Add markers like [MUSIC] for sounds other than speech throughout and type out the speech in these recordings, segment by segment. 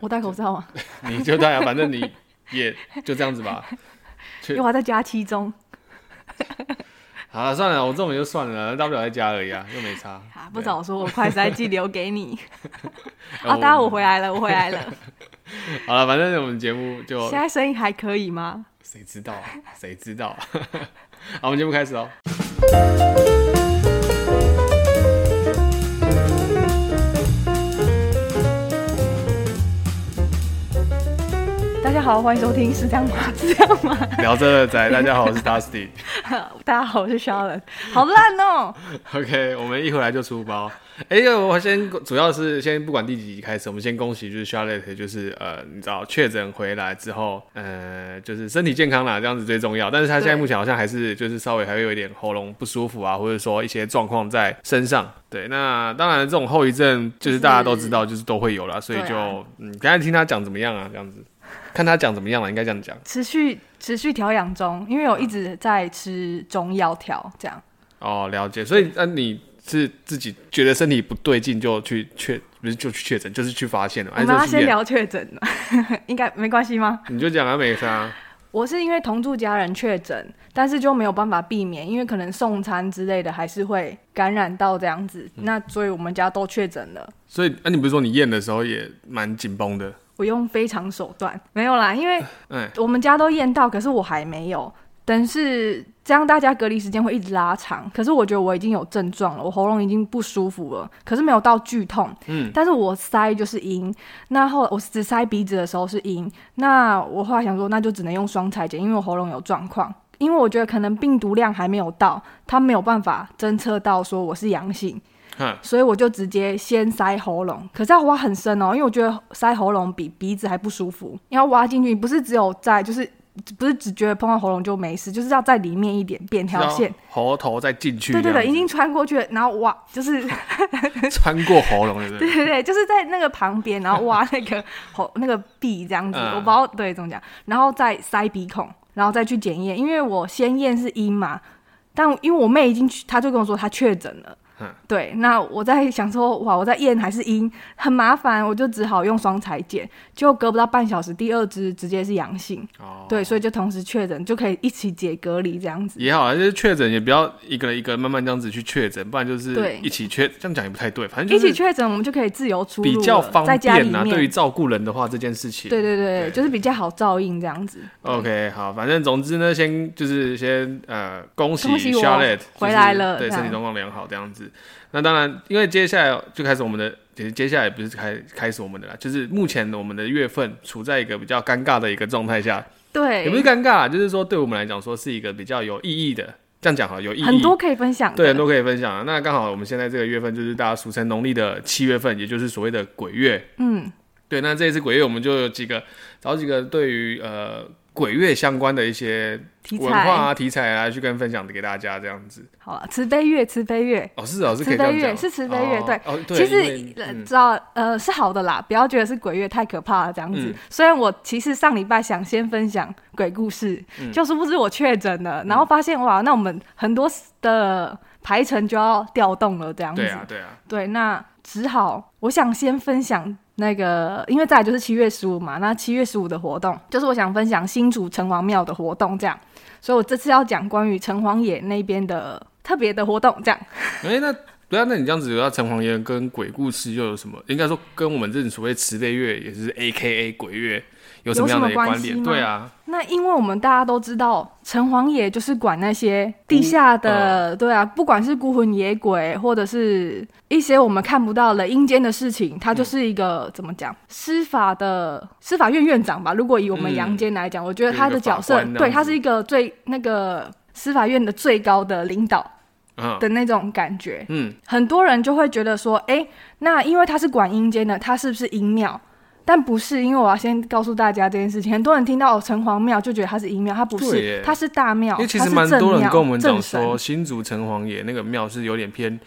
我戴口罩啊，[LAUGHS] 你就戴啊，反正你也就这样子吧。因为我还在假期中。[LAUGHS] 好了，算了，我这种就算了，大不了在家而已啊，又没差。啊，不早说，我快塞剂留给你。[LAUGHS] 啊，大家我回来了，我回来了。好了，反正我们节目就现在声音还可以吗？谁知道啊？谁知道啊？好，我们节目开始哦。好，欢迎收听是这样吗？是 [LAUGHS] 这样吗？聊真的仔，大家好，我是 Dusty。[LAUGHS] 大家好，我是 Charlotte。好烂哦。[LAUGHS] OK，我们一回来就出包。哎、欸，我先主要是先不管第几集开始，我们先恭喜就是 Charlotte，就是呃，你知道确诊回来之后，呃，就是身体健康啦，这样子最重要。但是他现在目前好像还是就是稍微还会有一点喉咙不舒服啊，或者说一些状况在身上。对，那当然这种后遗症就是大家都知道，就是都会有啦，所以就、啊、嗯，刚才听他讲怎么样啊，这样子。[LAUGHS] 看他讲怎么样了，应该这样讲。持续持续调养中，因为我一直在吃中药调这样。哦，了解。所以那、啊、你是自己觉得身体不对劲就去确，不是就去确诊，就是去发现了。我们要先聊确诊 [LAUGHS] 应该没关系吗？你就讲啊，没事啊。我是因为同住家人确诊，但是就没有办法避免，因为可能送餐之类的还是会感染到这样子。嗯、那所以我们家都确诊了。所以，那、啊、你不是说你验的时候也蛮紧绷的？我用非常手段没有啦，因为我们家都验到，可是我还没有。但是这样大家隔离时间会一直拉长。可是我觉得我已经有症状了，我喉咙已经不舒服了，可是没有到剧痛。嗯，但是我塞就是阴，那后我只塞鼻子的时候是阴。那我后来想说，那就只能用双裁剪，因为我喉咙有状况。因为我觉得可能病毒量还没有到，他没有办法侦测到说我是阳性。所以我就直接先塞喉咙，可是要挖很深哦，因为我觉得塞喉咙比鼻子还不舒服。你要挖进去，不是只有在，就是不是只觉得碰到喉咙就没事，就是要在里面一点，扁条线，喉头再进去。对对对，已经穿过去了，然后挖就是 [LAUGHS] [LAUGHS] 穿过喉咙，对对对，就是在那个旁边，然后挖那个喉 [LAUGHS] 那个壁这样子，我不知道对怎么讲，然后再塞鼻孔，然后再去检验，因为我先验是阴嘛，但因为我妹已经去，她就跟我说她确诊了。对，那我在想说，哇，我在验还是阴，很麻烦，我就只好用双裁剪，就隔不到半小时，第二只直接是阳性。哦，对，所以就同时确诊，就可以一起解隔离这样子。也好啊，就是确诊也不要一个一个慢慢这样子去确诊，不然就是对一起确，这样讲也不太对，反正一起确诊，我们就可以自由出入，比较方便啊。对于照顾人的话，这件事情，对对对，对就是比较好照应这样子。OK，好，反正总之呢，先就是先呃，恭喜 Charlotte 回来了，对，身体状况良好这样子。那当然，因为接下来就开始我们的，其实接下来不是开开始我们的啦，就是目前我们的月份处在一个比较尴尬的一个状态下。对，也不是尴尬，就是说对我们来讲说是一个比较有意义的，这样讲哈，有意义，很多可以分享。对，很多可以分享。那刚好我们现在这个月份就是大家俗称农历的七月份，也就是所谓的鬼月。嗯，对。那这一次鬼月，我们就有几个找几个对于呃。鬼月相关的一些文化啊题材啊，去跟分享给大家这样子。好了，慈悲月，慈悲月。哦，是哦，是慈悲月，是慈悲月，对。哦，对。其实知道呃是好的啦，不要觉得是鬼月太可怕了这样子。虽然我其实上礼拜想先分享鬼故事，就是不知我确诊了，然后发现哇，那我们很多的排程就要调动了这样子。对啊，对啊。对，那只好我想先分享。那个，因为再来就是七月十五嘛，那七月十五的活动就是我想分享新竹城隍庙的活动，这样，所以我这次要讲关于城隍爷那边的特别的活动，这样。[LAUGHS] 哎、那对啊，那你这样子，那城隍爷跟鬼故事又有什么？应该说跟我们这种所谓慈悲月，也是 A K A 鬼月。有什么样的关联？对啊，那因为我们大家都知道，城隍爷就是管那些地下的，呃、对啊，不管是孤魂野鬼，或者是一些我们看不到的阴间的事情，他就是一个、嗯、怎么讲，司法的司法院院长吧。如果以我们阳间来讲，嗯、我觉得他的角色，对，他是一个最那个司法院的最高的领导的那种感觉。嗯，很多人就会觉得说，哎、欸，那因为他是管阴间的，他是不是阴庙？但不是，因为我要先告诉大家这件事情。很多人听到城隍庙就觉得它是阴庙，它不是，它是大庙。因为其实蛮多人跟我们讲说，新竹城隍爷那个庙是有点偏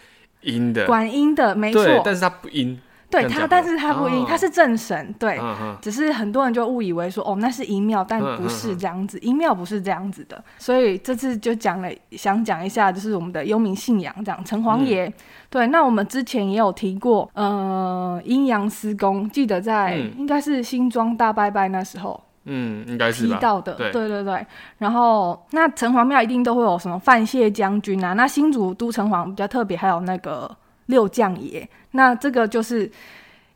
阴的，管阴的，没错。但是它不阴。对他，但是他不阴，他是正神，对，嗯只是很多人就误以为说，哦，那是阴庙，但不是这样子，阴庙不是这样子的，所以这次就讲了，想讲一下，就是我们的幽冥信仰，这样城隍爷，对，那我们之前也有提过，呃，阴阳司公，记得在应该是新庄大拜拜那时候，嗯，应该是提到的，对对对，然后那城隍庙一定都会有什么范谢将军啊，那新竹都城隍比较特别，还有那个。六将爷，那这个就是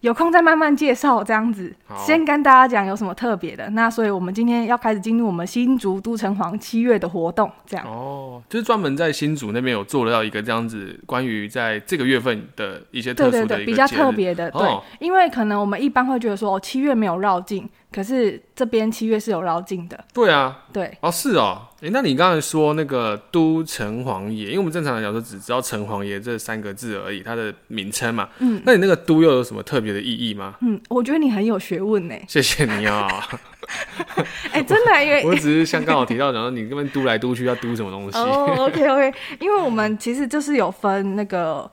有空再慢慢介绍，这样子。先跟大家讲有什么特别的。那所以我们今天要开始进入我们新竹都城隍七月的活动，这样。哦，就是专门在新竹那边有做了到一个这样子，关于在这个月份的一些特殊的，对对对，比较特别的，对、哦，因为可能我们一般会觉得说，哦，七月没有绕境。可是这边七月是有绕境的，对啊，对，哦是哦，哎、欸，那你刚才说那个都城隍爷，因为我们正常来讲说只知道城隍爷这三个字而已，它的名称嘛，嗯，那你那个都又有什么特别的意义吗？嗯，我觉得你很有学问呢，[LAUGHS] 谢谢你啊，[LAUGHS] 哎、欸，真的，因为 [LAUGHS] 我只是像刚好提到，然后你这边都来都去要都什么东西？哦，OK OK，因为我们其实就是有分那个。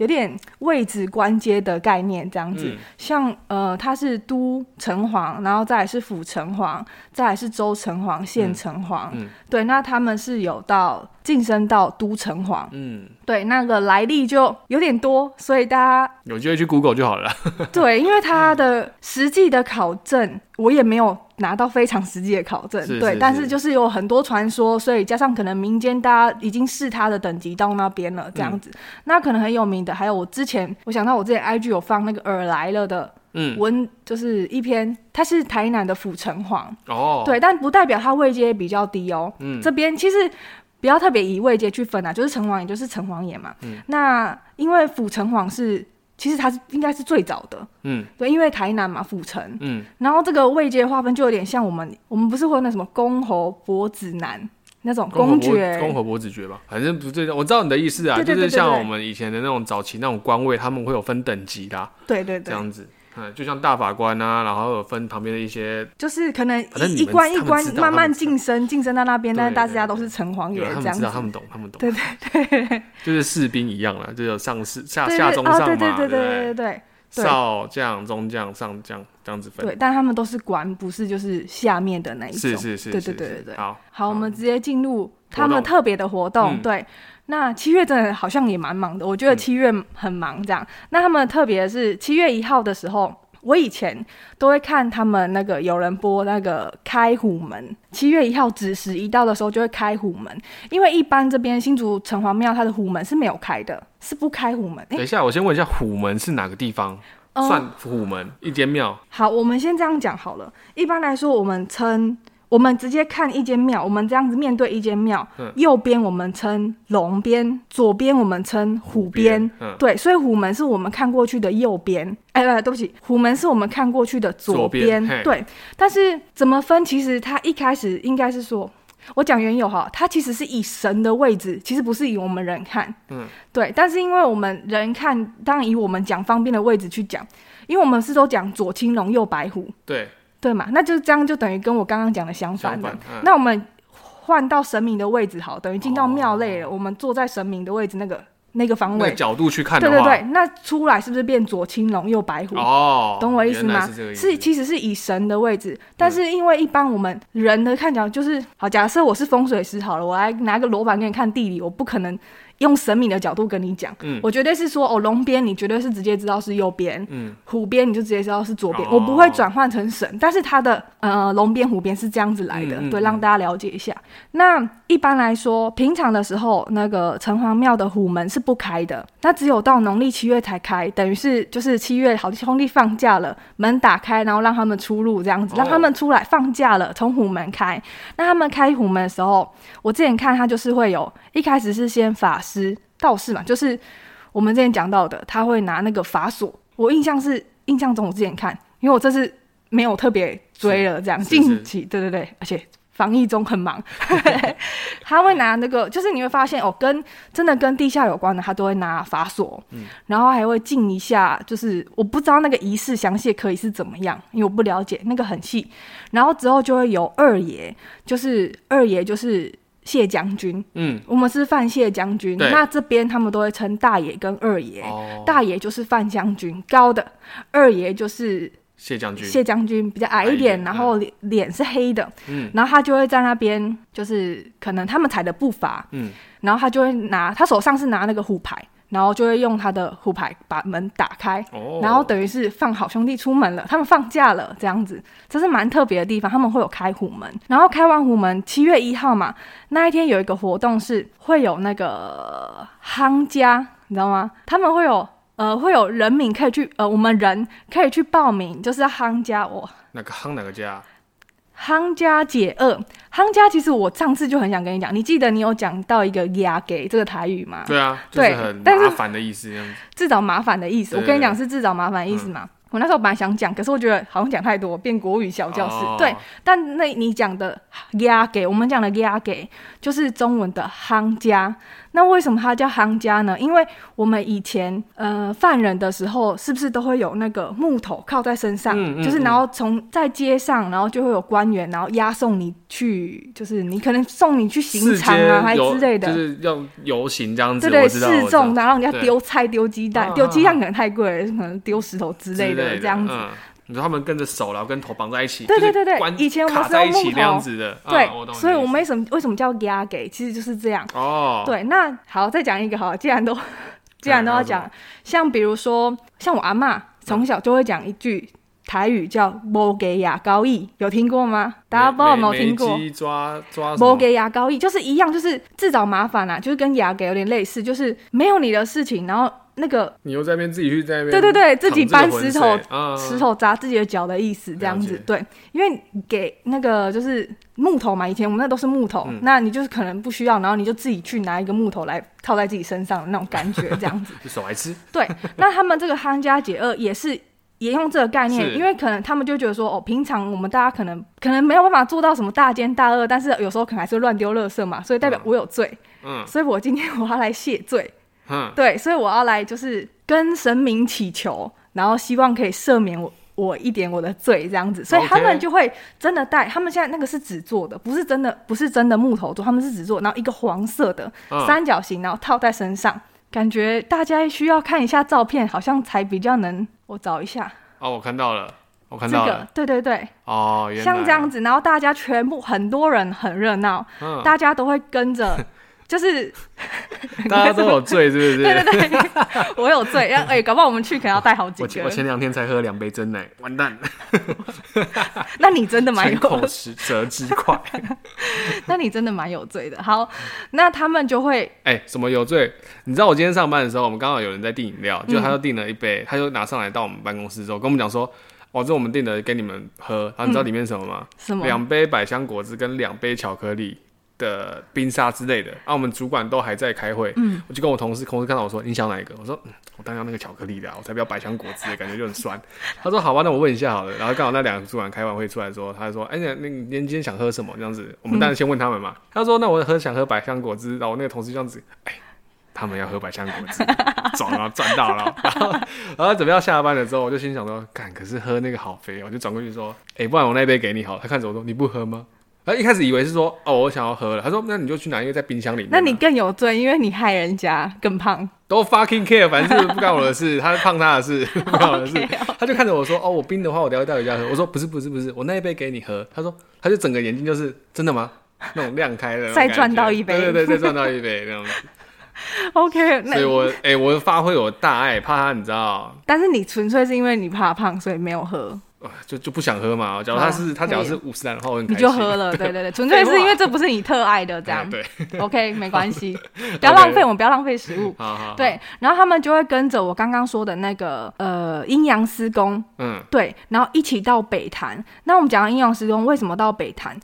有点位置关阶的概念，这样子，嗯、像呃，他是都城隍，然后再来是府城隍，再来是州城隍、县城隍，嗯嗯、对，那他们是有到晋升到都城隍，嗯，对，那个来历就有点多，所以大家有机会去 Google 就好了。[LAUGHS] 对，因为他的实际的考证，我也没有。拿到非常实际的考证，对，但是就是有很多传说，所以加上可能民间大家已经视他的等级到那边了，这样子。嗯、那可能很有名的，还有我之前我想到我之前 IG 有放那个尔来了的嗯文，嗯、就是一篇，他是台南的府城隍哦，对，但不代表他位阶比较低哦。嗯，这边其实不要特别以位阶去分啊，就是城隍，也就是城隍爷嘛。嗯，那因为府城隍是。其实它是应该是最早的，嗯，对，因为台南嘛，府城，嗯，然后这个位阶划分就有点像我们，我们不是会有那什么公侯伯子男那种公爵，公侯伯子爵吧，反正不是，我知道你的意思啊，就是像我们以前的那种早期那种官位，他们会有分等级的，对对对，这样子。嗯，就像大法官啊，然后有分旁边的一些，就是可能一关一关慢慢晋升，晋升到那边，但是大家都是城隍爷这样子。他们知道，他们懂，他们懂。对对对，就是士兵一样了，就有上士、下下中上嘛，对对对对对对，少将、中将、上将这样子分。对，但他们都是官，不是就是下面的那一种。是是是，对对对对对。好，好，我们直接进入他们特别的活动。对。那七月真的好像也蛮忙的，我觉得七月很忙这样。嗯、那他们特别是七月一号的时候，我以前都会看他们那个有人播那个开虎门。七月一号子时一到的时候就会开虎门，因为一般这边新竹城隍庙它的虎门是没有开的，是不开虎门。等一下，我先问一下虎门是哪个地方？嗯、算虎门一间庙？好，我们先这样讲好了。一般来说，我们称。我们直接看一间庙，我们这样子面对一间庙，嗯、右边我们称龙边，左边我们称虎边，虎边，对，所以虎门是我们看过去的右边，哎，对不起，虎门是我们看过去的左边，左边，对。但是怎么分？其实它一开始应该是说，我讲原有哈，它其实是以神的位置，其实不是以我们人看，嗯，对。但是因为我们人看，当然以我们讲方便的位置去讲，因为我们是都讲左青龙右白虎，对。对嘛，那就这样，就等于跟我刚刚讲的相反的。那我们换到神明的位置，好，等于进到庙内了。哦、我们坐在神明的位置，那个那个方位角度去看的，对对对，那出来是不是变左青龙右白虎？哦，懂我意思吗？是，是，其实是以神的位置，但是因为一般我们人的看角就是，好，假设我是风水师好了，我来拿个罗盘给你看地理，我不可能。用神明的角度跟你讲，嗯，我绝对是说哦，龙边你绝对是直接知道是右边，嗯，虎边你就直接知道是左边，哦、我不会转换成神，但是它的呃龙边虎边是这样子来的，嗯、对，让大家了解一下。嗯、那一般来说，平常的时候那个城隍庙的虎门是不开的，那只有到农历七月才开，等于是就是七月好兄弟放假了，门打开，然后让他们出入这样子，让他们出来放假了，从虎门开。那他们开虎门的时候，我之前看他就是会有一开始是先法师。师道士嘛，就是我们之前讲到的，他会拿那个法锁。我印象是印象中，我之前看，因为我这次没有特别追了，这样近期，对对对，而且防疫中很忙，[LAUGHS] 他会拿那个，就是你会发现哦，跟真的跟地下有关的，他都会拿法锁，嗯，然后还会进一下，就是我不知道那个仪式详细可以是怎么样，因为我不了解那个很细，然后之后就会有二爷，就是二爷就是。谢将军，嗯，我们是范谢将军。那这边他们都会称大爷跟二爷，哦。大爷就是范将军，高的；二爷就是谢将军，谢将军，比较矮一点，然后脸脸是黑的，嗯然后他就会在那边，就是可能他们踩的步伐，嗯，然后他就会拿他手上是拿那个虎牌。然后就会用他的虎牌把门打开，哦然后等于是放好兄弟出门了，他们放假了这样子，这是蛮特别的地方。他们会有开虎门，然后开完虎门，七月一号嘛，那一天有一个活动是会有那个夯家，你知道吗？他们会有呃会有人民可以去呃我们人可以去报名，就是夯家我。哪个夯哪个家？夯家解厄，夯家其实我上次就很想跟你讲，你记得你有讲到一个压给这个台语吗？对啊，就是对很麻但是烦的意思。自找麻烦的意思。对我跟你讲是自找麻烦的意思嘛。我那时候本来想讲，可是我觉得好像讲太多，变国语小教室。哦对，但那你讲的压给我们讲的压给，就是中文的夯家。那为什么它叫夯家呢？因为我们以前呃犯人的时候，是不是都会有那个木头靠在身上？嗯嗯就是然后从在街上，然后就会有官员，然后押送你去，就是你可能送你去刑场啊，还之类的，就是要游行这样子。对对，示众，然后人家丢菜、丢鸡蛋、丢鸡蛋可能太贵了，可能丢石头之类的这样子。嗯你说他们跟着手，然后跟头绑在一起，对对对对就是以前我们卡在一起是用木头那样子的，对啊，所以我们们为什么为什么叫押给，其实就是这样。哦，对，那好，再讲一个好，既然都 [LAUGHS] 既然都要讲，像比如说，像我阿妈从小就会讲一句台语叫“无给牙膏意”，有听过吗？大家不知道有没有听过？没抓抓无给牙膏意就是一样，就是自找麻烦啦，就是跟牙给有点类似，就是没有你的事情，然后。那个你又在那边自己去在那边，对对对，自己搬石头，嗯、石头砸自己的脚的意思，这样子对，因为给那个就是木头嘛，以前我们那都是木头，嗯、那你就是可能不需要，然后你就自己去拿一个木头来套在自己身上的那种感觉，这样子，[LAUGHS] 手来吃。对，那他们这个夯家解厄也是沿用这个概念，因为可能他们就觉得说，哦，平常我们大家可能可能没有办法做到什么大奸大恶，但是有时候可能还是会乱丢垃圾嘛，所以代表我有罪，嗯，所以我今天我要来谢罪。嗯，对，所以我要来就是跟神明祈求，然后希望可以赦免我我一点我的罪这样子，所以他们就会真的带。他们现在那个是纸做的，不是真的，不是真的木头做，他们是纸做，然后一个黄色的三角形，然后套在身上，感觉大家需要看一下照片，好像才比较能。我找一下。哦，我看到了，我看到了。这个，对对对。哦，像这样子，然后大家全部很多人很热闹，嗯，大家都会跟着。就是 [LAUGHS] 大家都有罪，是不是？对 [LAUGHS] 对对，[LAUGHS] 我有罪。哎、欸，搞不好我们去可能要带好几个。我我前两天才喝两杯真奶，完蛋。那你真的蛮有口舌之快。那你真的蛮有罪的。好，那他们就会哎、欸，什么有罪？你知道我今天上班的时候，我们刚好有人在订饮料，就他就订了一杯，嗯、他就拿上来到我们办公室之后，跟我们讲说：“哦，这我们订的给你们喝。”然后你知道里面什么吗？什么？两杯百香果汁跟两杯巧克力。的冰沙之类的，啊，我们主管都还在开会，嗯，我就跟我同事，同事看到我说，你想哪一个？我说，嗯，我当然要那个巧克力的，我才不要百香果汁，感觉就很酸。他说，好吧，那我问一下好了。然后刚好那两个主管开完会出来说，他说，哎、欸，那你今天想喝什么？这样子，我们当然先问他们嘛。嗯、他说，那我喝想喝百香果汁。然后我那个同事这样子，哎、欸，他们要喝百香果汁，赚了赚到了。然后，然后准备要下班了之后，我就心想说，干，可是喝那个好肥哦，我就转过去说，哎、欸，不然我那杯给你好了。他看着我说，你不喝吗？他一开始以为是说哦，我想要喝了。他说那你就去拿一个在冰箱里面。那你更有罪，因为你害人家更胖。都 fucking care，反正是不干我的事，[LAUGHS] 他是胖他的事，[LAUGHS] 不干我的事。Okay, okay. 他就看着我说哦，我冰的话我等下带回家喝。我说不是不是不是，我那一杯给你喝。他说他就整个眼睛就是真的吗？那种亮开的。再赚到一杯。对对对，再赚到一杯那种。[LAUGHS] OK，所以我哎、欸，我发挥我大爱，怕他你知道。但是你纯粹是因为你怕胖，所以没有喝。就就不想喝嘛。假如他是他假如是五十岚的话，我很。你就喝了，[LAUGHS] 对对对，纯粹是因为这不是你特爱的 [LAUGHS] 这样。对，OK，[LAUGHS] 没关系，不要浪费，我们不要浪费食物。好好。对，然后他们就会跟着我刚刚说的那个呃阴阳师公，嗯，对，然后一起到北坛。那我们讲到阴阳师公为什么到北坛？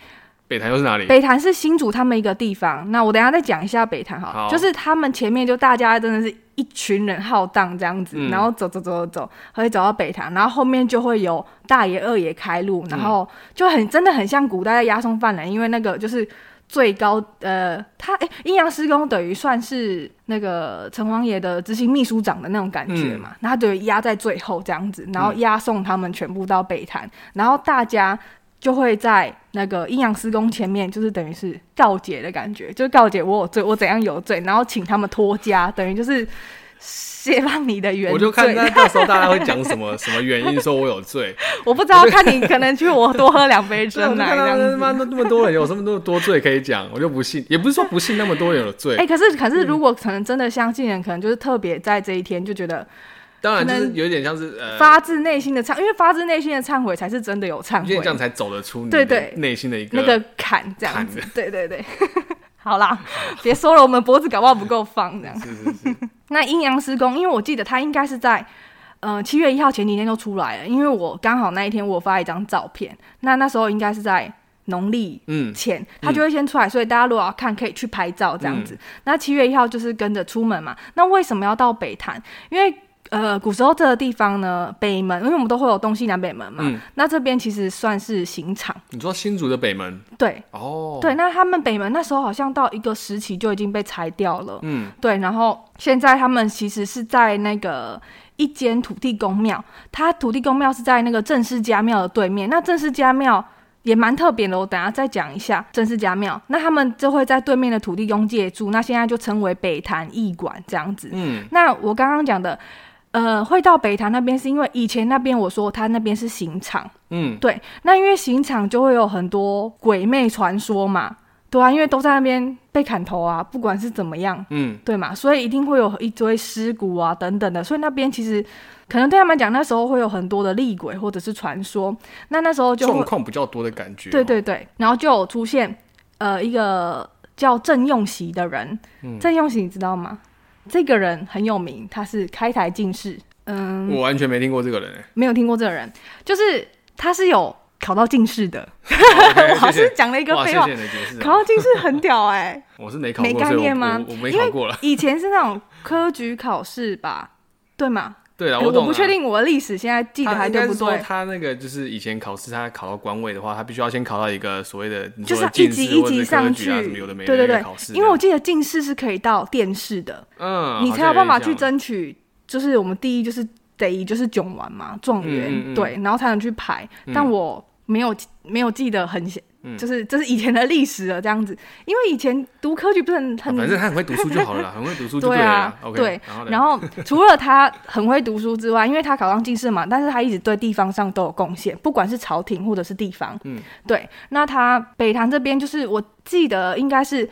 北坛又是哪里？北坛是新竹他们一个地方。那我等一下再讲一下北坛哈，好，就是他们前面就大家真的是一群人浩荡这样子，嗯、然后走走走走走，可以走到北坛，然后后面就会有大爷二爷开路，然后就很真的很像古代的押送犯人，因为那个就是最高呃，他哎阴阳师公等于算是那个城隍爷的执行秘书长的那种感觉嘛，然后他就压在最后这样子，然后押送他们全部到北坛，然后大家。就会在那个阴阳师公前面，就是等于是告解的感觉，就告解我有罪，我怎样有罪，然后请他们脱家，等于就是释放你的原罪。我就看那到时候大家会讲什么什么原因说我有罪，[LAUGHS] 我不知道，看你可能去我多喝两杯真奶这样子。妈，[LAUGHS] 那那么多人有什么那么多罪可以讲，我就不信，也不是说不信那么多人有罪。哎、欸，可是可是如果可能真的相信人，可能就是特别在这一天就觉得。当然，就是有点像是呃，发自内心的忏，因为发自内心的忏悔才是真的有忏悔，这样才走得出你对对内心的一个那个坎，这样子。对对对，[LAUGHS] 好啦，别说了，我们脖子搞不好不够放这样。是是是。[LAUGHS] 那阴阳师公，因为我记得他应该是在呃七月一号前几天就出来了，因为我刚好那一天我发一张照片，那那时候应该是在农历嗯前，他就会先出来，所以大家如果要看，可以去拍照这样子。那七月一号就是跟着出门嘛。那为什么要到北坛？因为呃，古时候这个地方呢，北门，因为我们都会有东西南北门嘛。嗯。那这边其实算是刑场。你说新竹的北门？对。哦。对，那他们北门那时候好像到一个时期就已经被拆掉了。嗯。对，然后现在他们其实是在那个一间土地公庙，它土地公庙是在那个郑氏家庙的对面。那郑氏家庙也蛮特别的，我等下再讲一下郑氏家庙。那他们就会在对面的土地公借住，那现在就称为北坛驿馆这样子。嗯。那我刚刚讲的。呃，会到北坛那边是因为以前那边我说他那边是刑场，嗯，对，那因为刑场就会有很多鬼魅传说嘛，对啊，因为都在那边被砍头啊，不管是怎么样，嗯，对嘛，所以一定会有一堆尸骨啊等等的，所以那边其实可能对他们讲那时候会有很多的厉鬼或者是传说，那那时候就状况比较多的感觉，对对对，然后就有出现呃一个叫郑用喜的人，嗯，郑用喜你知道吗？这个人很有名，他是开台进士。嗯，我完全没听过这个人，没有听过这个人，就是他是有考到进士的。Okay, 我好像讲了一个废话。考到进士很屌哎、欸，[LAUGHS] 我是没考过，没概念吗？我，我，我没考过了。以前是那种科举考试吧，对吗？对啊，我不确定我的历史现在记得还对不对。他那个就是以前考试，他考到官位的话，他必须要先考到一个所谓的，就是一级一级上去。对对对，因为我记得进士是可以到殿试的，嗯，你才有办法去争取，就是我们第一就是得就是囧完嘛，状元对，然后才能去排。但我没有没有记得很就是 [LAUGHS] 这是以前的历史了，这样子，因为以前读科举不是很很，反正他很会读书就好了，[LAUGHS] 很会读书就对了。对啊，okay, 对。然后除了他很会读书之外，因为他考上进士嘛，但是他一直对地方上都有贡献，不管是朝廷或者是地方。嗯，对。那他北塘这边就是我记得应该是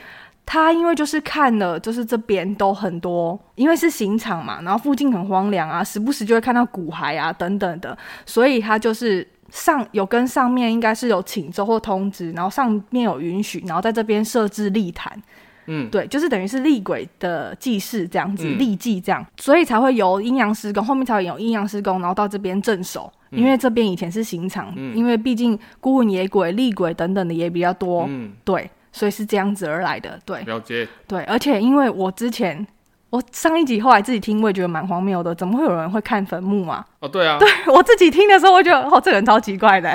他，因为就是看了，就是这边都很多，因为是刑场嘛，然后附近很荒凉啊，时不时就会看到骨骸啊等等的，所以他就是。上有跟上面应该是有请奏或通知，然后上面有允许，然后在这边设置立坛，嗯，对，就是等于是厉鬼的祭祀这样子，立祭这样，嗯、所以才会由阴阳师公，后面才会有阴阳师公，然后到这边镇守，嗯、因为这边以前是刑场，嗯、因为毕竟孤魂野鬼、厉鬼等等的也比较多，嗯，对，所以是这样子而来的，对，了解，对，而且因为我之前。我上一集后来自己听，我也觉得蛮荒谬的，怎么会有人会看坟墓嘛？哦，对啊，对我自己听的时候，我觉得哦，这个人超奇怪的。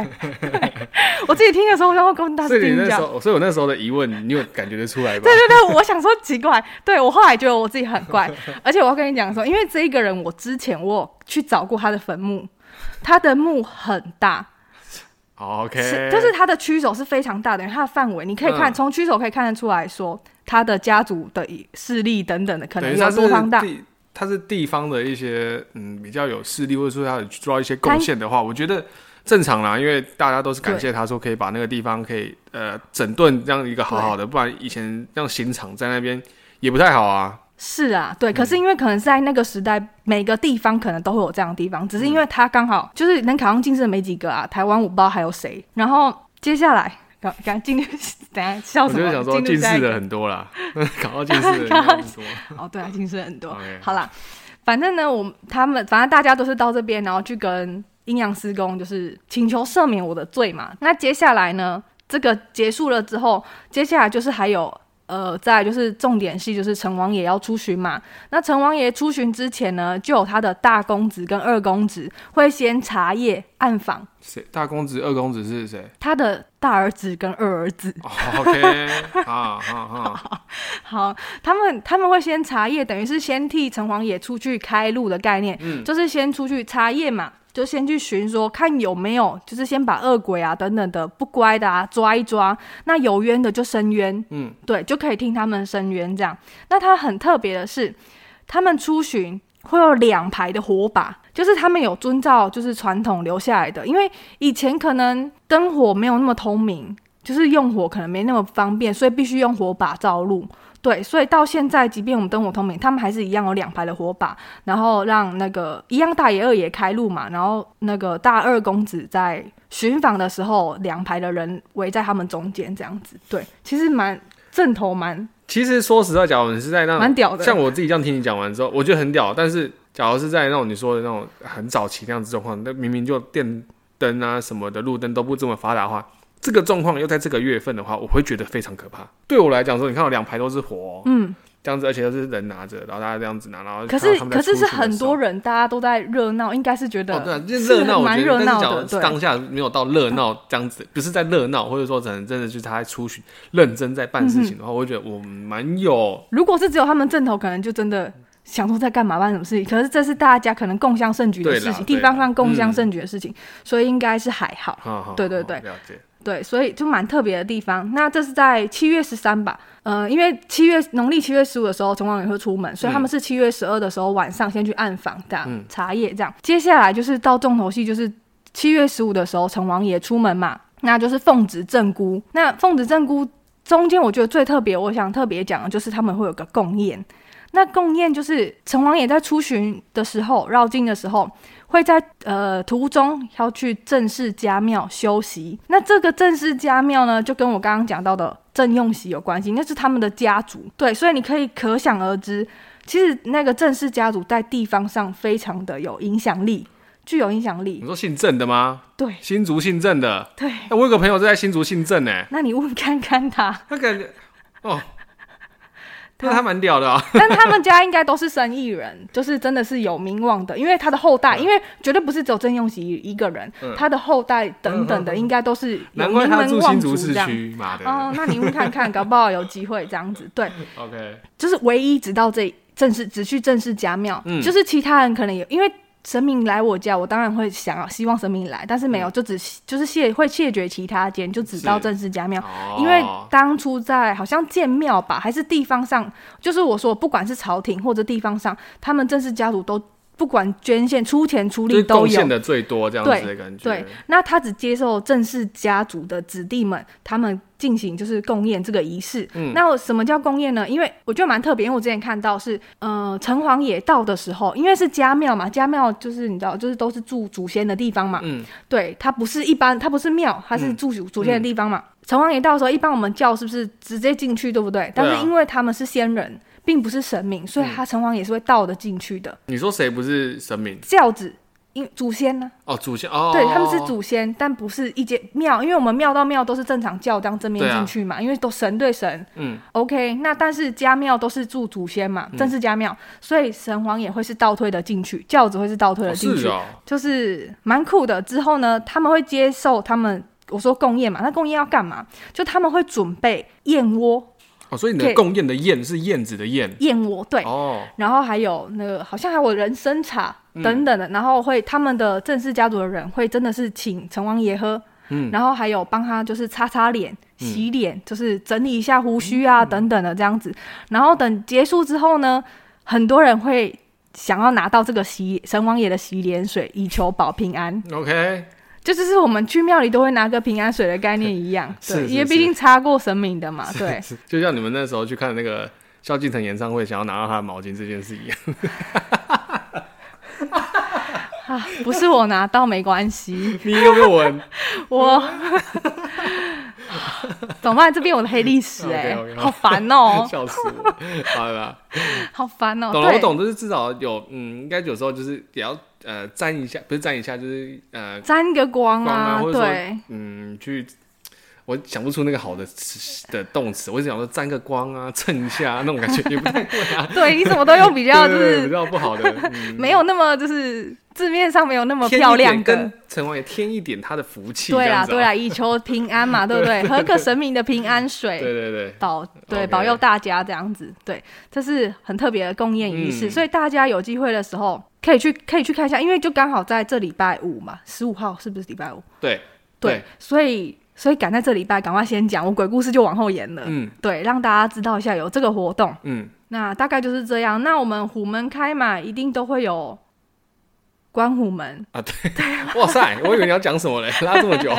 [LAUGHS] 我自己听的时候，然后跟大家听讲，所以我那时候的疑问，你有感觉得出来吗？对对对，我想说奇怪，对我后来觉得我自己很怪，[LAUGHS] 而且我要跟你讲说，因为这一个人，我之前我去找过他的坟墓，他的墓很大。OK，是就是他的曲手是非常大的，他的范围你可以看从曲手可以看得出来说，他的家族的势力等等的可能有多方大。他是地方的一些嗯比较有势力，或者说他有做到一些贡献的话，我觉得正常啦，因为大家都是感谢他说可以把那个地方可以呃整顿这样一个好好的，不然以前让刑场在那边也不太好啊。是啊，对，可是因为可能在那个时代，嗯、每个地方可能都会有这样的地方，只是因为他刚好就是能考上进士的没几个啊。台湾我不知道还有谁。然后接下来，刚刚进去，[LAUGHS] 等下笑什么？我就想说近视的很多啦，[LAUGHS] 搞到近视的很多。[LAUGHS] 哦，对啊，近视很多。好啦，反正呢，我他们反正大家都是到这边，然后去跟阴阳师公就是请求赦免我的罪嘛。那接下来呢，这个结束了之后，接下来就是还有。呃，再就是重点戏，就是成王爷要出巡嘛。那成王爷出巡之前呢，就有他的大公子跟二公子会先查夜暗访。谁？大公子、二公子是谁？他的大儿子跟二儿子。Oh, OK，好 [LAUGHS] 好好，好，[LAUGHS] 他们他们会先查夜，等于是先替城隍爷出去开路的概念，嗯，就是先出去查夜嘛。就先去寻说看有没有，就是先把恶鬼啊等等的不乖的啊抓一抓，那有冤的就伸冤，嗯，对，就可以听他们伸冤这样。那他很特别的是，他们出巡会有两排的火把，就是他们有遵照就是传统留下来的，因为以前可能灯火没有那么通明，就是用火可能没那么方便，所以必须用火把照路。对，所以到现在，即便我们灯火通明，他们还是一样有两排的火把，然后让那个一样大爷二爷开路嘛，然后那个大二公子在巡访的时候，两排的人围在他们中间这样子。对，其实蛮阵头蛮。其实说实在，假如你是在那种蛮屌的，像我自己这样听你讲完之后，我觉得很屌。但是假如是在那种你说的那种很早期那样子状况，那明明就电灯啊什么的路灯都不这么发达的话。这个状况又在这个月份的话，我会觉得非常可怕。对我来讲说，你看我两排都是火，哦，嗯，这样子，而且都是人拿着，然后大家这样子拿，然后可是可是是很多人，大家都在热闹，应该是觉得哦，对，热闹，蛮热闹的。当下没有到热闹这样子，不是在热闹，或者说可能真的就是他在出巡，认真在办事情的话，我会觉得我蛮有。如果是只有他们正头，可能就真的。想说在干嘛办什么事情？可是这是大家可能共襄盛举的事情，地方上共襄盛举的事情，嗯、所以应该是还好。好好对对对，了解。对，所以就蛮特别的地方。那这是在七月十三吧？呃，因为七月农历七月十五的时候，城隍爷会出门，所以他们是七月十二的时候晚上先去暗访这样、嗯、茶叶这样。接下来就是到重头戏，就是七月十五的时候，城隍爷出门嘛，那就是奉旨正孤。那奉旨正孤中间，我觉得最特别，我想特别讲的就是他们会有个供宴。那供宴就是城隍爷在出巡的时候，绕境的时候，会在呃途中要去正式家庙休息。那这个正式家庙呢，就跟我刚刚讲到的正用席有关系，那是他们的家族。对，所以你可以可想而知，其实那个正式家族在地方上非常的有影响力，具有影响力。你说姓郑的吗？对，新竹姓郑的。对，我有个朋友在新竹姓郑呢。那你问看看他，他感觉哦。那他蛮屌的啊，但他们家应该都是生意人，就是真的是有名望的，因为他的后代，因为绝对不是只有郑用锡一个人，他的后代等等的应该都是有名门望族这样。哦，那你们看看，搞不好有机会这样子。对，[LAUGHS] OK，就是唯一直到这正式只去正式家庙，就是其他人可能也因为。神明来我家，我当然会想要希望神明来，但是没有，就只就是谢会谢绝其他间，就只到正式家庙。哦、因为当初在好像建庙吧，还是地方上，就是我说不管是朝廷或者地方上，他们正式家族都。不管捐献、出钱出力都有，贡献的最多这样子的感觉。对，对，那他只接受正式家族的子弟们，他们进行就是供宴这个仪式。嗯，那什么叫供宴呢？因为我觉得蛮特别，因为我之前看到是，呃，城隍爷到的时候，因为是家庙嘛，家庙就是你知道，就是都是住祖先的地方嘛。嗯，对，它不是一般，它不是庙，它是住祖祖先的地方嘛。城隍爷到的时候，一般我们叫是不是直接进去，对不对？但是因为他们是先人。并不是神明，所以他城隍也是会倒的进去的。你说谁不是神明？教子，因祖先呢？哦，祖先哦，对，他们是祖先，但不是一间庙，因为我们庙到庙都是正常教这样正面进去嘛，因为都神对神。嗯，OK，那但是家庙都是住祖先嘛，正是家庙，所以神皇也会是倒退的进去，教子会是倒退的进去，就是蛮酷的。之后呢，他们会接受他们我说贡宴嘛，那贡宴要干嘛？就他们会准备燕窝。哦，所以你的贡宴的宴是燕子的燕，燕窝对。哦，然后还有那个好像还有人参茶等等的，嗯、然后会他们的正式家族的人会真的是请城王爷喝，嗯，然后还有帮他就是擦擦脸、洗脸，嗯、就是整理一下胡须啊等等的这样子，然后等结束之后呢，很多人会想要拿到这个洗城隍爷的洗脸水，以求保平安。OK。就就是我们去庙里都会拿个平安水的概念一样，对，因为毕竟擦过神明的嘛，对。就像你们那时候去看那个萧敬腾演唱会，想要拿到他的毛巾这件事一样。[LAUGHS] 啊，不是我拿到没关系。你有没有闻？[LAUGHS] 我。怎么办？这边我的黑历史 [LAUGHS] 哎，好烦哦！笑死我！好了，好烦哦。懂了，我懂，就是至少有，嗯，应该有时候就是也要呃沾一下，不是沾一下，就是呃沾个光啊，对，嗯，去。我想不出那个好的词的动词，我只想说沾个光啊，蹭一下那种感觉也不太对啊。对，你怎么都用比较 [LAUGHS] 就是比较不好的，没有那么就是字面上没有那么漂亮。跟城隍爷添一点他的福气。对啊，对啊，以求平安嘛，[LAUGHS] 对不对？喝个神明的平安水，对对对，保对保佑大家这样子。对，这是很特别的供宴仪式，所以大家有机会的时候。可以去可以去看一下，因为就刚好在这礼拜五嘛，十五号是不是礼拜五？对对，对，所以所以赶在这礼拜，赶快先讲，我鬼故事就往后延了。嗯，对，让大家知道一下有这个活动。嗯，那大概就是这样。那我们虎门开嘛，一定都会有。关虎门。啊，对。对，[LAUGHS] 哇塞，我以为你要讲什么嘞，[LAUGHS] 拉这么久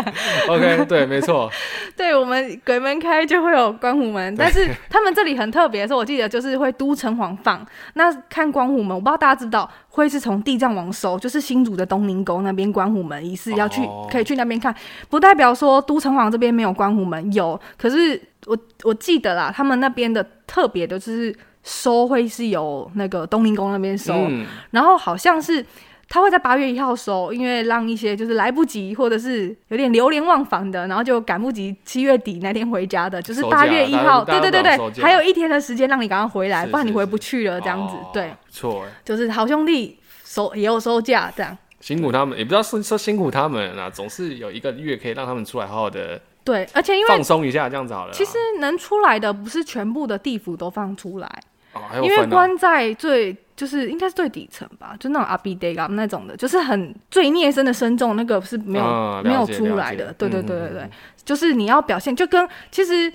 ，OK，对，没错，对我们鬼门开就会有关虎门，但是他们这里很特别的是，我记得就是会都城隍放，那看关虎门，我不知道大家知道会是从地藏王收，就是新竹的东宁宫那边关虎门仪式要去，哦、可以去那边看，不代表说都城隍这边没有关虎门，有，可是我我记得啦，他们那边的特别的就是收会是由那个东宁宫那边收，嗯、然后好像是。他会在八月一号收，因为让一些就是来不及或者是有点流连忘返的，然后就赶不及七月底那天回家的，就是八月一号，对对对对，还有一天的时间让你赶快回来，不然你回不去了这样子，对，错，就是好兄弟收也有收假这样，辛苦他们，也不知道说说辛苦他们啊，总是有一个月可以让他们出来好好的，对，而且因为放松一下这样子好了，其实能出来的不是全部的地府都放出来，哦，因为关在最。就是应该是最底层吧，就那种阿比德嘎那种的，就是很罪孽深的深重，那个是没有、啊、没有出来的。对对对对对，嗯、就是你要表现，就跟其实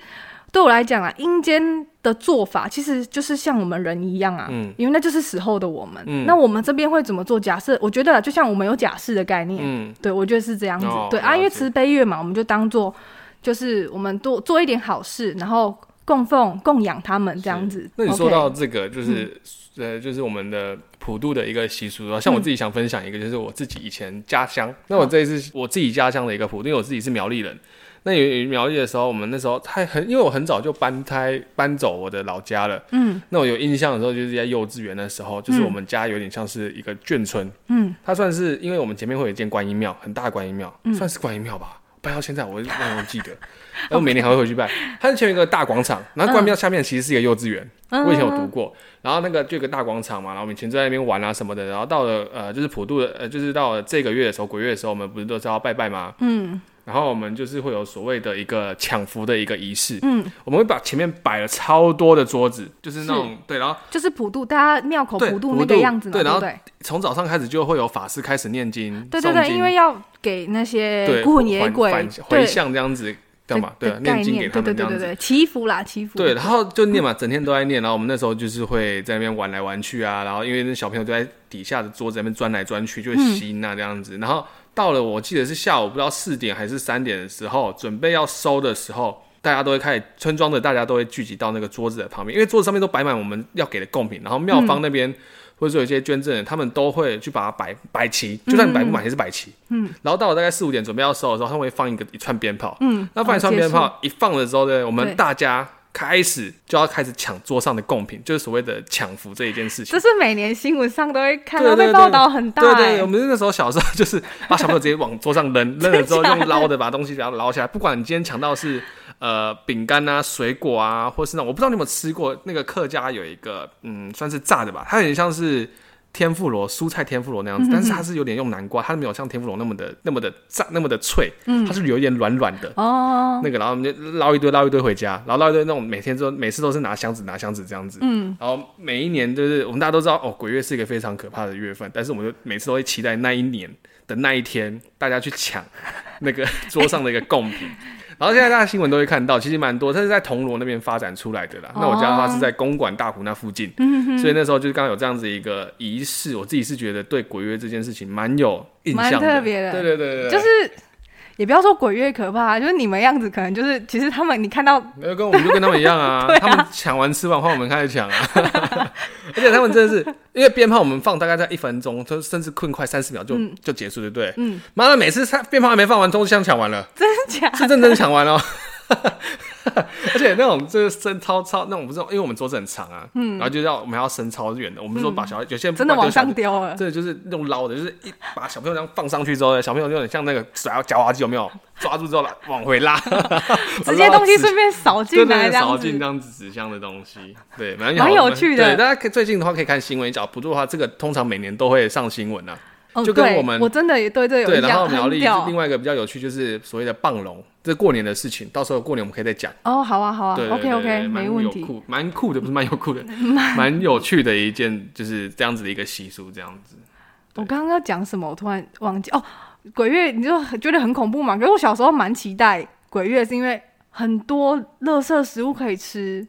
对我来讲啊，阴间的做法其实就是像我们人一样啊，嗯、因为那就是死后的我们。嗯、那我们这边会怎么做？假设我觉得就像我们有假释的概念，嗯，对我觉得是这样子。哦、对啊，因为慈悲月嘛，我们就当做就是我们多做一点好事，然后供奉供养他们这样子。那你说到这个，就是。嗯对，就是我们的普渡的一个习俗啊。像我自己想分享一个，就是我自己以前家乡。嗯、那我这一次我自己家乡的一个普渡，因为我自己是苗栗人。那有苗栗的时候，我们那时候太很，因为我很早就搬开搬走我的老家了。嗯。那我有印象的时候，就是在幼稚园的时候，就是我们家有点像是一个眷村。嗯。它算是，因为我们前面会有一间观音庙，很大的观音庙，嗯、算是观音庙吧。搬到现在，我 [LAUGHS] 我记得，然后每年还会回去拜。它是前面一个大广场，然后观音庙下面其实是一个幼稚园，我以前有读过。然后那个就有个大广场嘛，然后我们以前就在那边玩啊什么的。然后到了呃，就是普渡的呃，就是到了这个月的时候，鬼月的时候，我们不是都是要拜拜吗？嗯。然后我们就是会有所谓的一个抢福的一个仪式。嗯。我们会把前面摆了超多的桌子，就是那种对，然后就是普渡，大家庙口普渡那个样子嘛，对，然后从早上开始就会有法师开始念经，对对对，因为要。给那些孤魂野鬼回向这样子干嘛？对，念经给他们这样子祈福啦，祈福。对，然后就念嘛，整天都在念。然后我们那时候就是会在那边玩来玩去啊。然后因为那小朋友都在底下的桌子那边钻来钻去，就会吸那这样子。然后到了我记得是下午不知道四点还是三点的时候，准备要收的时候，大家都会开始村庄的大家都会聚集到那个桌子的旁边，因为桌子上面都摆满我们要给的贡品。然后庙方那边。或者说有些捐赠人，他们都会去把它摆摆齐，就算你摆不满也是摆齐。嗯，然后到了大概四五点准备要收的时候，他们会放一个一串鞭炮。嗯，那放一串鞭炮一放的时候呢，我们大家开始就要开始抢桌上的贡品，就是所谓的抢福这一件事情。这是每年新闻上都会看到，被报道很大。对对，我们那时候小时候就是把小朋友直接往桌上扔，[LAUGHS] 扔了之后用捞的把东西给它捞起来，不管你今天抢到是。呃，饼干啊，水果啊，或是那我不知道你有没有吃过，那个客家有一个，嗯，算是炸的吧，它有点像是天妇罗，蔬菜天妇罗那样子，嗯、但是它是有点用南瓜，它没有像天妇罗那么的那么的炸，那么的脆，嗯，它是有一点软软的。哦，那个，然后我们就捞一堆捞一堆回家，然后捞一堆那种每天都每次都是拿箱子拿箱子这样子，嗯，然后每一年就是我们大家都知道哦，鬼月是一个非常可怕的月份，但是我们就每次都会期待那一年的那一天，大家去抢那个桌上的一个贡品。然后现在大家新闻都会看到，其实蛮多，它是在铜锣那边发展出来的啦。哦、那我家的话是在公馆大湖那附近，嗯、所以那时候就是刚刚有这样子一个仪式，我自己是觉得对鬼月这件事情蛮有印象的，蛮特别的。对对对对，就是。也不要说鬼月可怕，就是你们样子可能就是，其实他们你看到，没有跟我们就跟他们一样啊，[LAUGHS] 啊他们抢完吃完饭我们开始抢啊，[LAUGHS] 而且他们真的是，因为鞭炮我们放大概在一分钟，就甚至困快三十秒就、嗯、就结束，对不对？嗯，妈的，每次他鞭炮还没放完，都箱抢完了，真假？是真真抢完哦。[LAUGHS] 而且那种就是伸超超那种不是，因为我们桌子很长啊，嗯，然后就要我们要伸超远的。我们说把小孩有些人真的往上丢了，这就是用捞的，就是一把小朋友这样放上去之后，小朋友就有点像那个甩夹娃娃机有没有？抓住之后来往回拉，[LAUGHS] 直接东西顺便扫进来，扫进这样子纸箱的东西，对，蛮蛮有趣的。对，大家最近的话可以看新闻，找普渡的话，这个通常每年都会上新闻啊。就跟我们，我真的也对这有对，然后苗栗另外一个比较有趣，就是所谓的棒龙，这过年的事情，到时候过年我们可以再讲。哦，好啊，好啊，OK OK，没问题。蛮酷的，不是蛮有酷的，[LAUGHS] 蛮有趣的一件，就是这样子的一个习俗，这样子。我刚刚要讲什么？我突然忘记哦。鬼月你就觉得很恐怖嘛？可是我小时候蛮期待鬼月，是因为很多垃圾食物可以吃，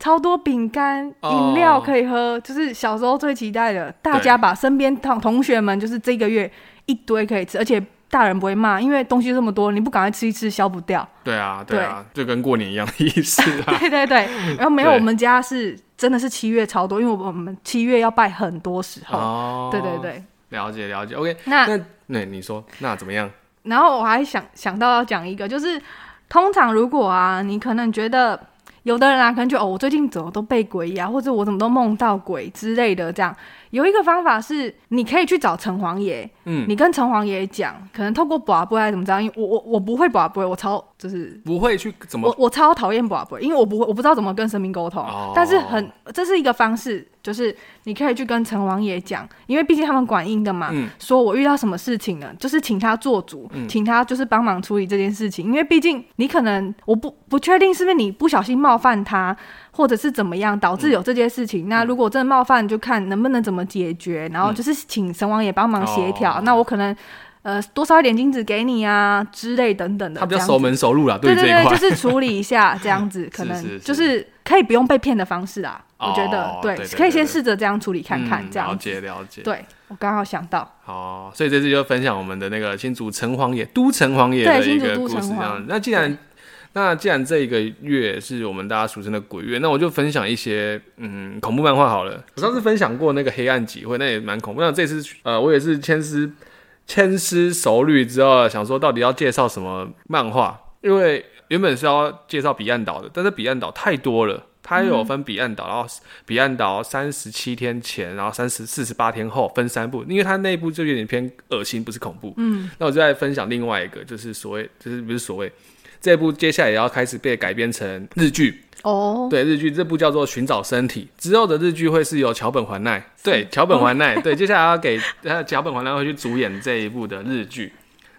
超多饼干、饮料可以喝，哦，就是小时候最期待的。大家把身边同同学们，就是这个月一堆可以吃，而且大人不会骂，因为东西这么多，你不赶快吃一吃，消不掉。对啊，对啊，就跟过年一样的意思啊。[LAUGHS] 对对对，然后没有，我们家是真的是七月超多，因为我们七月要拜很多时候。哦，对对对。了解了解，OK 那。那那你说那怎么样？然后我还想想到要讲一个，就是通常如果啊，你可能觉得有的人啊，可能就哦，我最近怎么都被鬼压，或者我怎么都梦到鬼之类的，这样。有一个方法是，你可以去找城隍爷，嗯，你跟城隍爷讲，可能透过卜卦还是怎么着，因为我我我不会卜卦，我超就是不会去怎么，我我超讨厌卜卦，因为我不会，我不知道怎么跟神明沟通，哦，但是很这是一个方式，就是你可以去跟城隍爷讲，因为毕竟他们管阴的嘛，嗯，说我遇到什么事情了，就是请他做主，嗯，请他就是帮忙处理这件事情，因为毕竟你可能我不不确定是不是你不小心冒犯他。或者是怎么样导致有这件事情？嗯、那如果真的冒犯，就看能不能怎么解决，嗯、然后就是请神王爷帮忙协调、哦。那我可能呃多烧一点金子给你啊之类等等的。他比较熟门熟路啦，对对对，就是处理一下这样子，[LAUGHS] 可能就是可以不用被骗的方式啊。我觉得对，可以先试着这样处理看看，这样、嗯、了解了解。对我刚好想到，好，所以这次就分享我们的那个新竹城隍爷、都城隍爷的一个故事，这样。那既然那既然这一个月是我们大家俗称的鬼月，那我就分享一些嗯恐怖漫画好了。我上次分享过那个黑暗集会，那也蛮恐怖。那这次呃，我也是千思千思熟虑之后，想说到底要介绍什么漫画，因为原本是要介绍彼岸岛的，但是彼岸岛太多了，它有分彼岸岛，然后彼岸岛三十七天前，然后三十四十八天后分三部，因为它那部就有点偏恶心，不是恐怖。嗯，那我就在分享另外一个，就是所谓就是不是所谓。这部接下来也要开始被改编成日剧哦，oh. 对，日剧这部叫做《寻找身体》，之后的日剧会是由桥本环奈，对，桥本环奈，[LAUGHS] 对，接下来要给桥本环奈会去主演这一部的日剧。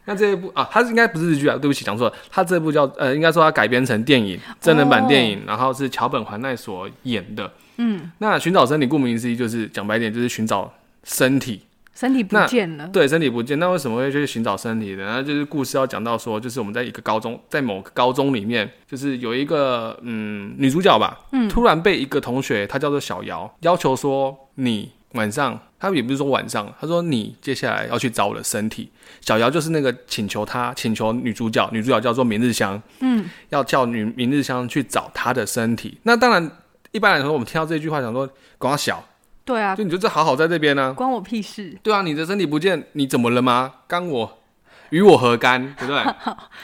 那这一部啊，它应该不是日剧啊，对不起，讲错了，它这部叫呃，应该说它改编成电影，真人版电影，oh. 然后是桥本环奈所演的。嗯，那《寻找身体》顾名思义就是讲白点，就是寻找身体。身体不见了，对，身体不见，那为什么会去寻找身体呢？那就是故事要讲到说，就是我们在一个高中，在某个高中里面，就是有一个嗯女主角吧，嗯，突然被一个同学，她叫做小瑶，要求说你晚上，她也不是说晚上，她说你接下来要去找我的身体。小瑶就是那个请求她，请求女主角，女主角叫做明日香，嗯，要叫女明日香去找她的身体。那当然，一般来说，我们听到这句话，想说，光小。对啊，就你就这好好在这边呢、啊，关我屁事。对啊，你的身体不见，你怎么了吗？干我与我何干？对不对？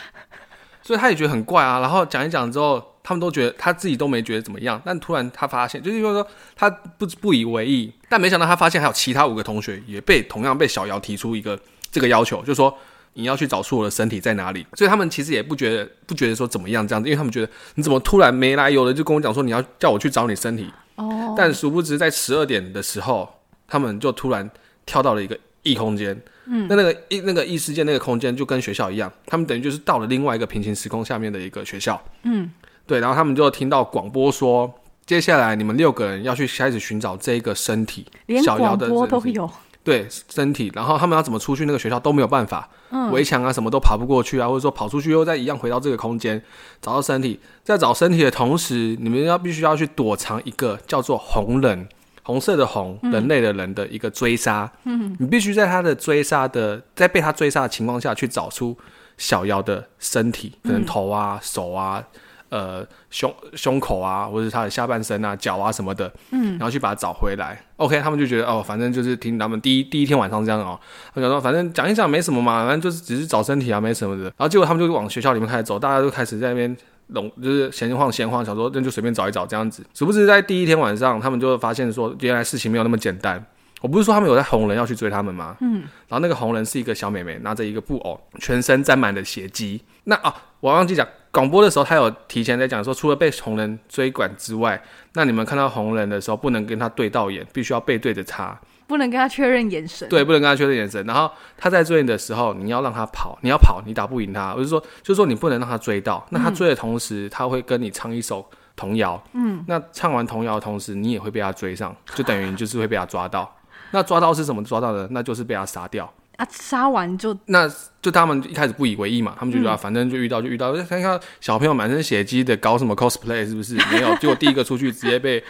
[LAUGHS] 所以他也觉得很怪啊。然后讲一讲之后，他们都觉得他自己都没觉得怎么样。但突然他发现，就是说他不不以为意，但没想到他发现还有其他五个同学也被同样被小姚提出一个这个要求，就是说你要去找出我的身体在哪里。所以他们其实也不觉得不觉得说怎么样这样子，因为他们觉得你怎么突然没来由的就跟我讲说你要叫我去找你身体。哦，但殊不知，在十二点的时候，他们就突然跳到了一个异空间。嗯，那那个异那个异世界那个空间就跟学校一样，他们等于就是到了另外一个平行时空下面的一个学校。嗯，对，然后他们就听到广播说，接下来你们六个人要去开始寻找这一个身体，连广播都有。对身体，然后他们要怎么出去那个学校都没有办法，嗯，围墙啊什么都爬不过去啊，或者说跑出去又再一样回到这个空间找到身体，在找身体的同时，你们要必须要去躲藏一个叫做红人，红色的红，人类的人的一个追杀，嗯，你必须在他的追杀的，在被他追杀的情况下去找出小妖的身体，可能头啊、手啊。呃，胸胸口啊，或者是他的下半身啊、脚啊什么的，嗯，然后去把它找回来。OK，他们就觉得哦，反正就是听他们第一第一天晚上这样哦，他讲说反正讲一讲没什么嘛，反正就是只是找身体啊，没什么的。然后结果他们就往学校里面开始走，大家都开始在那边拢，就是闲晃闲晃，想说那就随便找一找这样子。殊不知在第一天晚上，他们就发现说，原来事情没有那么简单。我不是说他们有在红人要去追他们吗？嗯，然后那个红人是一个小妹妹，拿着一个布偶，全身沾满了血迹。那啊，我忘记讲。广播的时候，他有提前在讲说，除了被红人追赶之外，那你们看到红人的时候，不能跟他对到眼，必须要背对着他，不能跟他确认眼神。对，不能跟他确认眼神。然后他在追你的时候，你要让他跑，你要跑，你打不赢他。我就说，就是说你不能让他追到。那他追的同时，他会跟你唱一首童谣。嗯，那唱完童谣的同时，你也会被他追上，就等于你就是会被他抓到。那抓到是什么抓到的？那就是被他杀掉啊！杀完就那就他们一开始不以为意嘛，他们就觉得、嗯、反正就遇到就遇到，看看小朋友满身血迹的搞什么 cosplay 是不是？没有，结果第一个出去直接被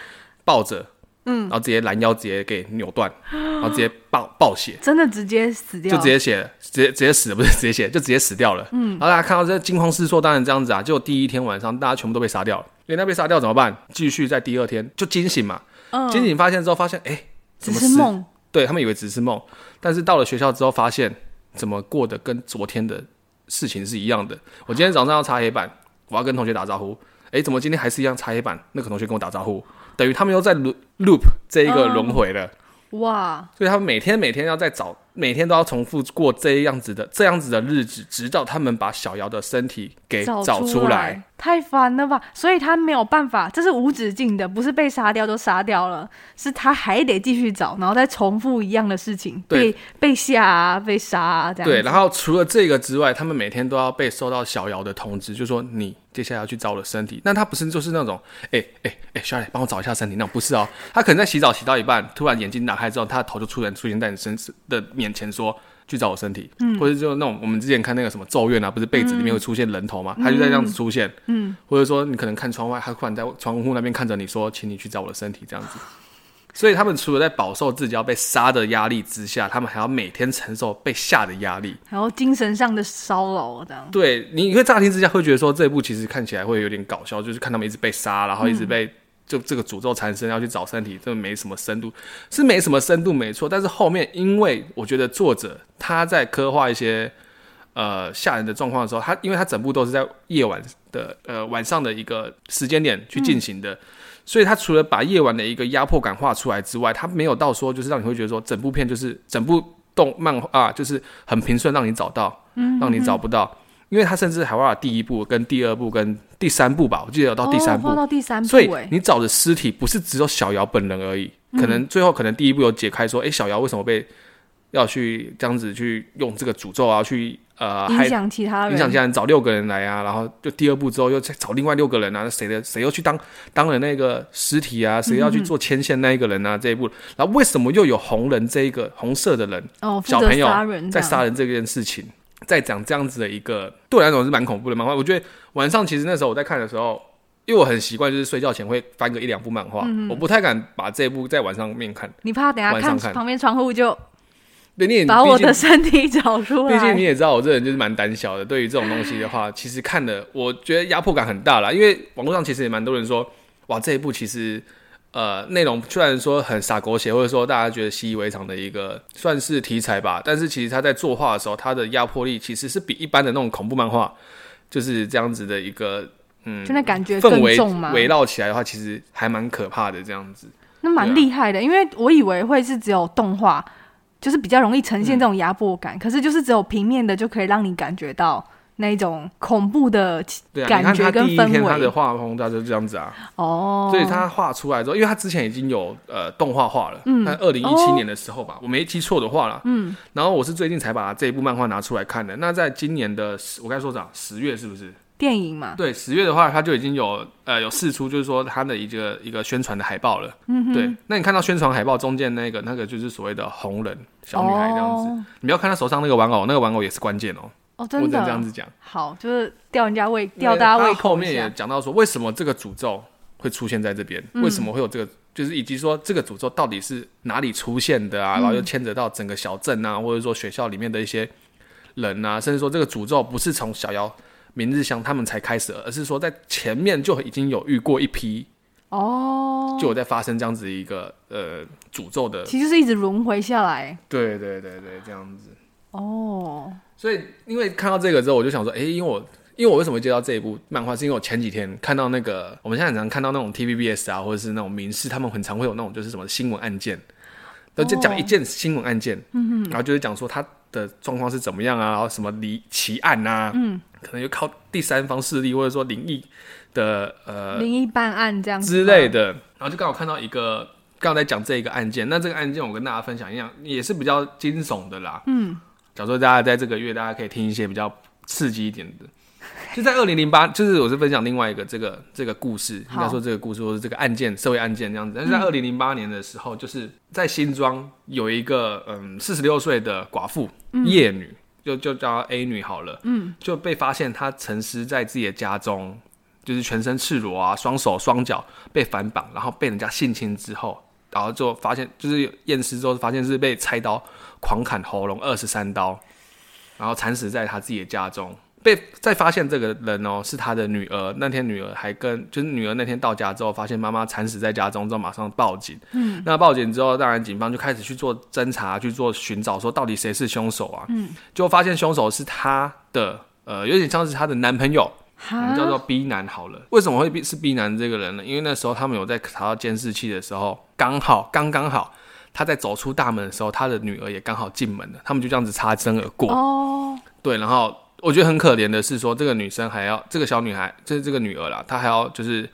抱着。嗯，然后直接拦腰，直接给扭断，[GASPS] 然后直接爆爆血，真的直接死掉，就直接血，直接直接死了，不是直接血，就直接死掉了。嗯，然后大家看到这惊慌失措，当然这样子啊，就第一天晚上大家全部都被杀掉了，连他被杀掉怎么办？继续在第二天就惊醒嘛，嗯，惊醒发现之后发现，哎，只是梦，对他们以为只是梦，但是到了学校之后发现，怎么过得跟昨天的事情是一样的？我今天早上要擦黑板，我要跟同学打招呼，诶，怎么今天还是一样擦黑板？那个同学跟我打招呼。等于他们又在 loop 这一个轮回了，哇！所以他们每天每天要在找。每天都要重复过这样子的这样子的日子，直到他们把小瑶的身体给找出来。太烦了吧！所以他没有办法，这是无止境的，不是被杀掉就杀掉了，是他还得继续找，然后再重复一样的事情，被被吓啊，被杀啊，这样。对，然后除了这个之外，他们每天都要被收到小瑶的通知，就说你接下来要去找我的身体。那他不是就是那种，哎哎哎，小磊帮我找一下身体，那种不是哦，他可能在洗澡洗到一半，突然眼睛打开之后，他的头就突然出现在你身的面。眼前说去找我身体，嗯，或者就那种我们之前看那个什么咒怨啊，不是被子里面会出现人头吗？嗯、他就在这样子出现，嗯，或者说你可能看窗外，他突然在窗户那边看着你说，请你去找我的身体，这样子。[SIGHS] 所以他们除了在饱受自己要被杀的压力之下，他们还要每天承受被吓的压力，然后精神上的骚扰，这样。对，你会乍听之下会觉得说这一部其实看起来会有点搞笑，就是看他们一直被杀，然后一直被。嗯就这个诅咒缠身要去找身体，这没什么深度，是没什么深度，没错。但是后面，因为我觉得作者他在刻画一些呃吓人的状况的时候，他因为他整部都是在夜晚的呃晚上的一个时间点去进行的，嗯、所以他除了把夜晚的一个压迫感画出来之外，他没有到说就是让你会觉得说整部片就是整部动漫啊，就是很平顺让你找到，嗯，让你找不到。因为他甚至还画了第一部、跟第二部、跟第三部吧，我记得有到第三部，哦、到第三部，所以你找的尸体不是只有小瑶本人而已，嗯、可能最后可能第一部有解开说，哎，小瑶为什么被要去这样子去用这个诅咒啊，去呃影响其他人，影响其他人找六个人来啊，然后就第二部之后又再找另外六个人啊，谁的谁又去当当了那个尸体啊，谁要去做牵线那一个人啊，嗯、这一部，然后为什么又有红人这一个红色的人哦，小朋友在杀人这件事情？在讲这样子的一个对我来讲是蛮恐怖的漫画。我觉得晚上其实那时候我在看的时候，因为我很习惯就是睡觉前会翻个一两部漫画，嗯、我不太敢把这部在晚上面看。你怕等下看，看旁边窗户就对，你也把我的身体找出来。毕竟你也知道我这人就是蛮胆小的，对于这种东西的话，其实看的我觉得压迫感很大啦。因为网络上其实也蛮多人说，哇，这一部其实。呃，内容虽然说很洒狗血，或者说大家觉得习以为常的一个算是题材吧，但是其实他在作画的时候，他的压迫力其实是比一般的那种恐怖漫画就是这样子的一个嗯，就那感觉氛围围绕起来的话，其实还蛮可怕的这样子。那蛮厉害的，啊、因为我以为会是只有动画，就是比较容易呈现这种压迫感，嗯、可是就是只有平面的就可以让你感觉到。那种恐怖的感觉跟氛围，对啊，你看他第一天他的画风，他就这样子啊。哦，所以他画出来之后，因为他之前已经有呃动画化了，嗯，在二零一七年的时候吧，哦、我没记错的话啦，嗯。然后我是最近才把这一部漫画拿出来看的。那在今年的十，我该说啥？十月是不是？电影嘛。对，十月的话，他就已经有呃有试出，就是说他的一个一个宣传的海报了。嗯哼。对，那你看到宣传海报中间那个那个就是所谓的红人小女孩这样子，哦、你不要看他手上那个玩偶，那个玩偶也是关键哦。哦，真的，我这样子讲，好，就是吊人家胃，吊大家胃口。后面也讲到说，为什么这个诅咒会出现在这边？嗯、为什么会有这个？就是以及说这个诅咒到底是哪里出现的啊？嗯、然后又牵扯到整个小镇啊，或者说学校里面的一些人啊，甚至说这个诅咒不是从小妖、明日香他们才开始，而是说在前面就已经有遇过一批哦，就有在发生这样子一个呃诅咒的，其实是一直轮回下来。对对对对，这样子哦。所以，因为看到这个之后，我就想说，哎、欸，因为我，因为我为什么会接到这一部漫画，是因为我前几天看到那个，我们现在很常看到那种 TVBS 啊，或者是那种民事，他们很常会有那种就是什么新闻案件，都就讲一件新闻案件，嗯、哦、然后就是讲说他的状况是怎么样啊，然后什么离奇案啊，嗯，可能就靠第三方势力或者说灵异的呃灵异办案这样子之类的，然后就刚好看到一个，刚好在讲这一个案件，那这个案件我跟大家分享一样，也是比较惊悚的啦，嗯。假如说大家在这个月，大家可以听一些比较刺激一点的，就在二零零八，就是我是分享另外一个这个这个故事，应该说这个故事或是这个案件，社会案件这样子。但是在二零零八年的时候，就是在新庄有一个嗯四十六岁的寡妇夜女，就就叫 A 女好了，嗯，就被发现她沉尸在自己的家中，就是全身赤裸啊，双手双脚被反绑，然后被人家性侵之后，然后就发现就是验尸之后发现是被菜刀狂砍喉咙二十三刀，然后惨死在他自己的家中。被再发现这个人哦，是他的女儿。那天女儿还跟就是女儿那天到家之后，发现妈妈惨死在家中，之后马上报警。嗯，那报警之后，当然警方就开始去做侦查，去做寻找，说到底谁是凶手啊？嗯，就发现凶手是他的呃，有点像是他的男朋友，我们叫做 B 男好了。为什么会是 B 男这个人呢？因为那时候他们有在查到监视器的时候，刚好刚刚好他在走出大门的时候，他的女儿也刚好进门了，他们就这样子擦身而过。哦，对，然后。我觉得很可怜的是，说这个女生还要这个小女孩，就是这个女儿啦，她还要就是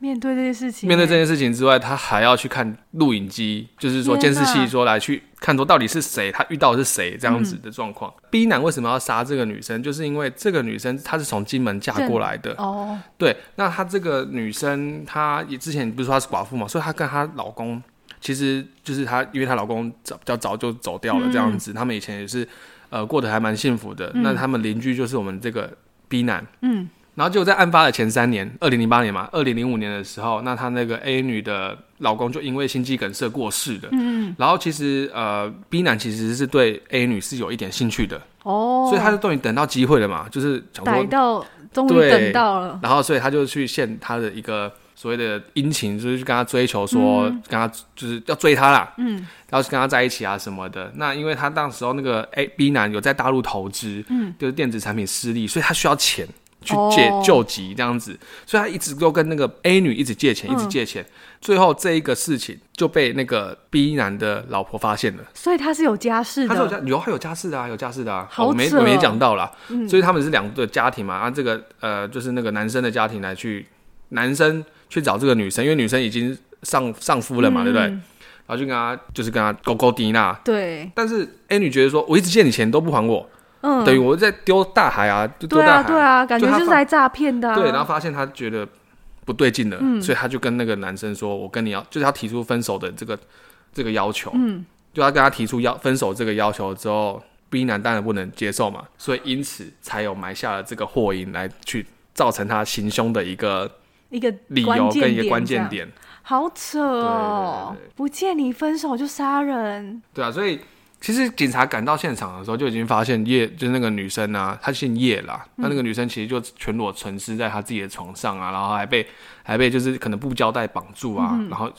面对这件事情，面对这件事情之外，她还要去看录影机，就是说监视器，说来去看说到底是谁，她遇到的是谁这样子的状况。嗯、B 男为什么要杀这个女生？就是因为这个女生她是从金门嫁过来的哦。对，那她这个女生，她也之前不是说她是寡妇嘛，所以她跟她老公其实就是她，因为她老公早比较早就走掉了这样子，嗯、他们以前也是。呃，过得还蛮幸福的。嗯、那他们邻居就是我们这个 B 男，嗯，然后就在案发的前三年，二零零八年嘛，二零零五年的时候，那她那个 A 女的老公就因为心肌梗塞过世的，嗯，然后其实呃 B 男其实是对 A 女是有一点兴趣的，哦，所以他就终于等到机会了嘛，就是逮到，终于等到了，然后所以他就去献他的一个。所谓的殷勤，就是去跟他追求，说、嗯、跟他就是要追他啦，嗯，要去跟他在一起啊什么的。那因为他当时候那个 A B 男有在大陆投资，嗯，就是电子产品失利，所以他需要钱去借、哦、救急这样子，所以他一直都跟那个 A 女一直借钱，一直借钱。嗯、最后这一个事情就被那个 B 男的老婆发现了，所以他是有家室的，他是有家有还有家室的啊，有家室的啊。好，我没我没讲到啦，嗯、所以他们是两个家庭嘛，啊，这个呃就是那个男生的家庭来去男生。去找这个女生，因为女生已经上上夫了嘛，嗯、对不对？然后就跟他就是跟他勾勾滴那。对。但是 A 女觉得说，我一直借你钱都不还我，嗯，等于我在丢大海啊，就丢大海。对啊，对啊，感觉就是来诈骗的、啊。对，然后发现他觉得不对劲了，嗯、所以他就跟那个男生说：“我跟你要，就是他提出分手的这个这个要求。”嗯，就他跟他提出要分手这个要求之后，B 男当然不能接受嘛，所以因此才有埋下了这个祸因，来去造成他行凶的一个。一个理由跟一个关键点，好扯哦！对对对对，不见你分手就杀人，对啊，所以其实警察赶到现场的时候就已经发现叶就是那个女生啊，她姓叶啦，那、嗯、那个女生其实就全裸沉尸在她自己的床上啊，然后还被还被就是可能布胶带绑住啊，嗯、然后。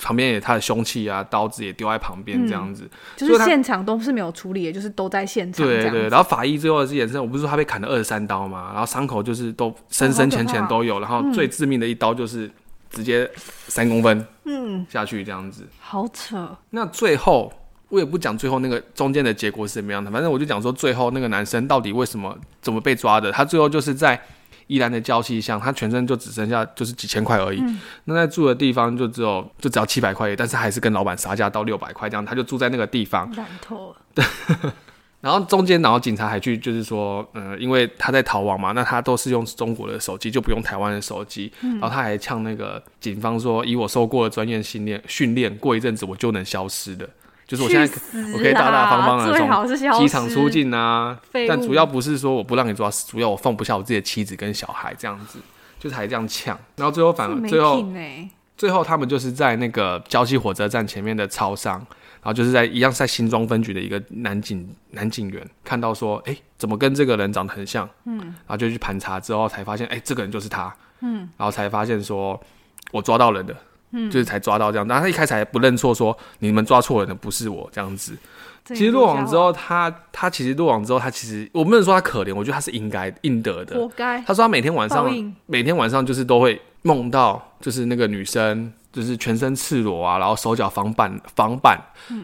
旁边也他的凶器啊，刀子也丢在旁边，这样子，嗯、就是现场都是没有处理，也就是都在现场。对对，然后法医最后是验证，我不是说他被砍了二十三刀吗？然后伤口就是都深深浅浅都有，然后最致命的一刀就是直接三公分，嗯，下去这样子，嗯、好扯。那最后我也不讲最后那个中间的结果是什么样的，反正我就讲说最后那个男生到底为什么怎么被抓的，他最后就是在。宜兰的礁溪乡，他全身就只剩下就是几千块而已。嗯、那在住的地方就只有就只要七百块，但是还是跟老板杀价到六百块这样，他就住在那个地方。烂透了。对。[LAUGHS] 然后中间，然后警察还去就是说，呃，因为他在逃亡嘛，那他都是用中国的手机，就不用台湾的手机。嗯、然后他还呛那个警方说，以我受过的专业训练，训练过一阵子我就能消失的。就是我现在我可以大大方方的从机场出境啊，但主要不是说我不让你抓，主要我放不下我自己的妻子跟小孩这样子，就是还这样呛，然后最后反而最后最后他们就是在那个礁溪火车站前面的超商，然后就是在一样在新庄分局的一个男警男警员看到说，哎，怎么跟这个人长得很像？嗯，然后就去盘查之后才发现，哎，这个人就是他，嗯，然后才发现说我抓到人的。嗯，就是才抓到这样，但他一开始还不认错，说你们抓错人的不是我这样子。其实落网之后，他他其实落网之后，他其实我不能说他可怜，我觉得他是应该应得的，活该。他说他每天晚上每天晚上就是都会梦到，就是那个女生就是全身赤裸啊，然后手脚反绑反绑，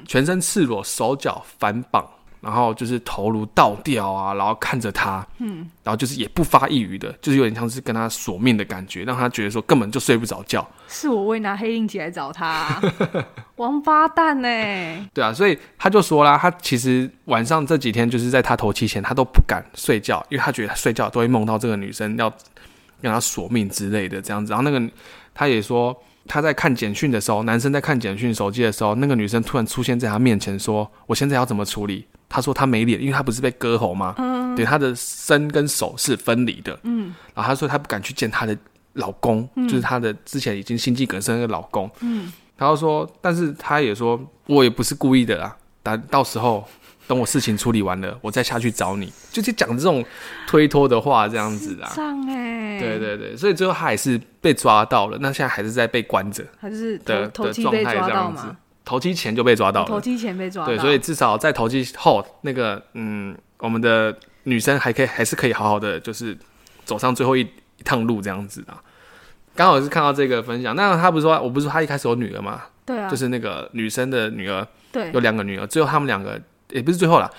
全身赤裸手脚反绑，然后就是头颅倒吊啊，然后看着他，嗯，然后就是也不发一语的，就是有点像是跟他索命的感觉，让他觉得说根本就睡不着觉。是我为拿黑令旗来找他，啊，[LAUGHS] 王八蛋呢？对啊，所以他就说啦，他其实晚上这几天就是在他头七前，他都不敢睡觉，因为他觉得他睡觉都会梦到这个女生要让他索命之类的这样子。然后那个他也说。他在看简讯的时候，男生在看简讯手机的时候，那个女生突然出现在他面前，说：“我现在要怎么处理？”他说他没脸，因为他不是被割喉吗？嗯，对，他的身跟手是分离的。嗯，然后他说他不敢去见他的老公，嗯、就是他的之前已经心肌梗塞的老公。嗯，然后说，但是他也说，我也不是故意的啦，但到时候。等我事情处理完了，我再下去找你，就是讲这种推脱的话，这样子啊。上哎，对对对，所以最后他也是被抓到了，那现在还是在被关着，还是的头七被抓到吗？头七前就被抓到了，头七前被抓到，对，所以至少在头七后，那个嗯，我们的女生还可以，还是可以好好的，就是走上最后一一趟路这样子啊。刚好是看到这个分享，那他不是说，我不是说他一开始有女儿吗？对啊，就是那个女生的女儿，对，有两个女儿，最后他们两个。也不是最后啦，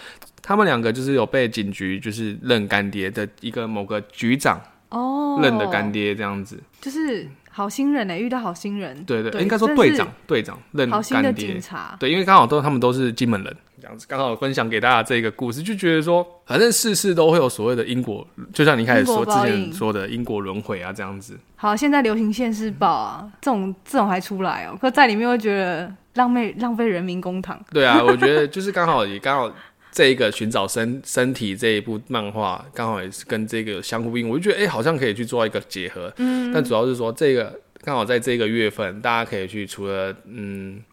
他们两个就是有被警局就是认干爹的一个某个局长哦认的干爹这样子，就是好心人呢，遇到好心人，对对，对应该说队长队长认好心的警察，对，因为刚好都他们都是金门人这样子，刚好分享给大家这个故事，就觉得说反正事事都会有所谓的因果，就像你一开始说之前说的因果轮回啊这样子。好，现在流行现世报啊，这种这种还出来哦，可在里面会觉得。浪费浪费人民公堂。对啊，我觉得就是刚好也刚好这一个寻找身身体这一部漫画，刚好也是跟这个相呼应。我就觉得哎、欸，好像可以去做一个结合。嗯。但主要是说这个刚好在这个月份，大家可以去除了嗯，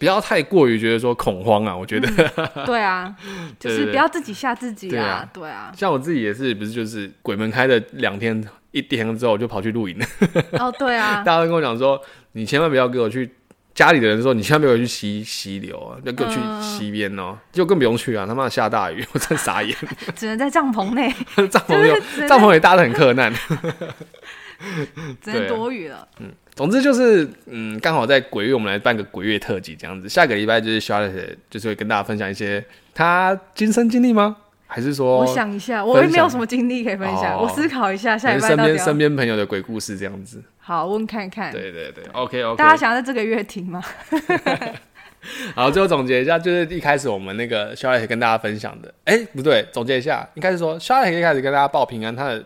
不要太过于觉得说恐慌啊。我觉得。嗯、对啊。[LAUGHS] 就是不要自己吓自己啊。对啊。像我自己也是，不是就是鬼门开的两天一天之后我就跑去露营了。[LAUGHS] 哦，对啊。大家都跟我讲说，你千万不要给我去。家里的人说：“你千万不要去溪溪流啊，要去溪边哦，就更不用去啊！他妈下大雨，[LAUGHS] 我真傻眼。[LAUGHS] 只能在帐篷内，[LAUGHS] 帐篷有帐篷也搭的很困难，只能躲雨了。嗯，总之就是，嗯，刚好在鬼月，我们来办个鬼月特辑这样子。下个礼拜就是 Charlotte，就是会跟大家分享一些他亲身经历吗？”还是说，我想一下，我也没有什么经历可以分享。哦、我思考一下，下礼身边身边朋友的鬼故事这样子。好，问看看。对对对，OK OK。大家想要在这个月听吗？[LAUGHS] 好，最后总结一下，就是一开始我们那个肖磊跟大家分享的。哎、欸，不对，总结一下，应该是说肖磊一开始跟大家报平安，他的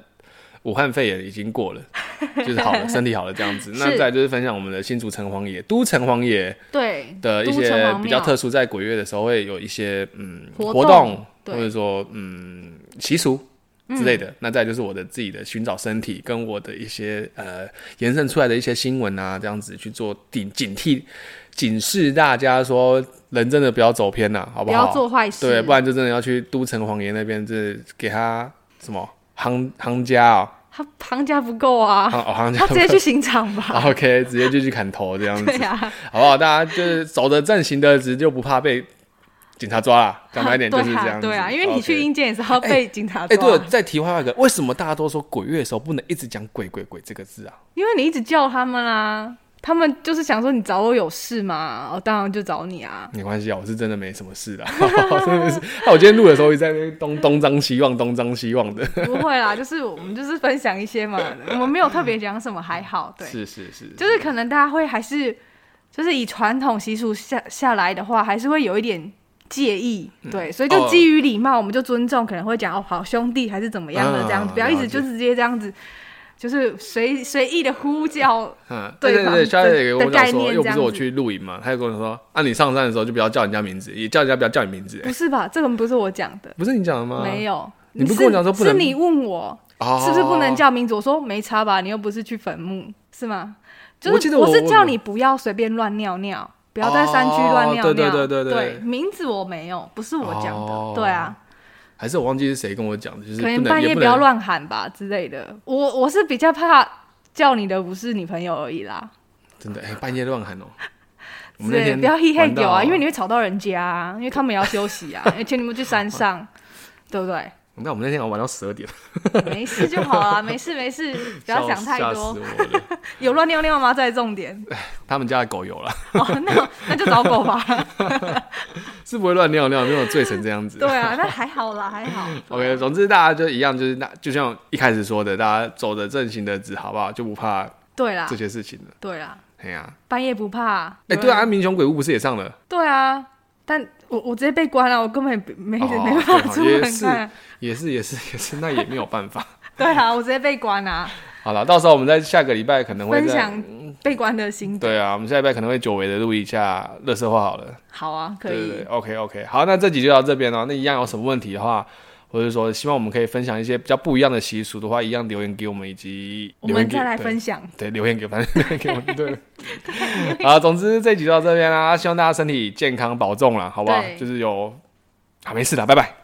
武汉肺炎已经过了，[LAUGHS] 就是好了，身体好了这样子。那再就是分享我们的新竹城隍爷、都城隍爷对的一些比较特殊，在鬼月的时候会有一些嗯活动。或者说，嗯，习俗之类的，嗯、那再就是我的自己的寻找身体，跟我的一些呃延伸出来的一些新闻啊，这样子去做警警惕、警示大家说，人真的不要走偏了，好不好？不要做坏事，对，不然就真的要去都城隍爷那边，就是给他什么行行家啊、喔，他行家不够啊，哦，行家，他直接去刑场吧，[LAUGHS] OK，直接就去砍头这样子，对啊，好不好？大家就是走的正，行的直，就不怕被。警察抓了，讲白一点就是这样子。对啊，因为你去阴间也是要被警察抓。哎，对了，再提外一个，为什么大家都说鬼月的时候不能一直讲“鬼鬼鬼”这个字啊？因为你一直叫他们啊，他们就是想说你找我有事嘛，我当然就找你啊。没关系啊，我是真的没什么事的，[LAUGHS] 真的是。那我今天录的时候一直在那边东东张西望，东张西望的。不会啦，就是我们就是分享一些嘛，我们没有特别讲什么，还好。对，是是是，就是可能大家会还是就是以传统习俗下下来的话，还是会有一点。介意，对，所以就基于礼貌，我们就尊重，可能会讲哦，好兄弟还是怎么样的这样子，不要一直就直接这样子，就是随随意的呼叫，嗯，对对对，小姐也跟我讲说，又不是我去露营嘛，他就跟我说，啊，你上山的时候就不要叫人家名字，也叫人家不要叫你名字，不是吧？这个不是我讲的，不是你讲的吗？没有，你不跟我讲说不能，是你问我是不是不能叫名字，我说没差吧，你又不是去坟墓，是吗？就是我是叫你不要随便乱尿尿。不要在山区乱尿尿。对对对对对，对，名字我没有，不是我讲的。哦、对啊，还是我忘记是谁跟我讲的，就是可能半夜不要乱喊吧之类的。我我是比较怕叫你的不是女朋友而已啦。真的，哎、欸，半夜乱喊哦、[LAUGHS] 喔。对，不要嘿嘿叫啊，因为你会吵到人家啊，因为他们也要休息啊，而且你们去山上，[LAUGHS] 对不对？那我们那天我玩到十二点，[LAUGHS] 没事就好了，没事没事，不要想太多。[LAUGHS] 有乱尿尿吗？在重点。[LAUGHS] 他们家的狗有了。哦，那那就找狗吧。是不会乱尿尿，没有醉成这样子。对啊，那还好啦，还好。OK，总之大家就一样，就是那就像一开始说的，大家走着正行的直，好不好？就不怕对啦这些事情了。对啦，哎呀，半夜不怕。哎，对啊，民雄鬼屋不是也上了？对啊，但我我直接被关了，我根本没没没办法出门看。也是也是 [LAUGHS] 也是，那也没有办法。[LAUGHS] 对啊，我直接被关啊。[LAUGHS] 好了，到时候我们在下个礼拜可能会分享被关的心得。对啊，我们下礼拜可能会久违的录一下乐色话好了。好啊，可以。对对对，OK OK，好，那这集就到这边了。那一样有什么问题的话，或者说希望我们可以分享一些比较不一样的习俗的话，一样留言给我们，以及我们再来分享。对，留言给反正留言 [LAUGHS] 给我们。对。啊，总之这集就到这边啦，希望大家身体健康保重啦，好不好？就是有，好，没事的，拜拜。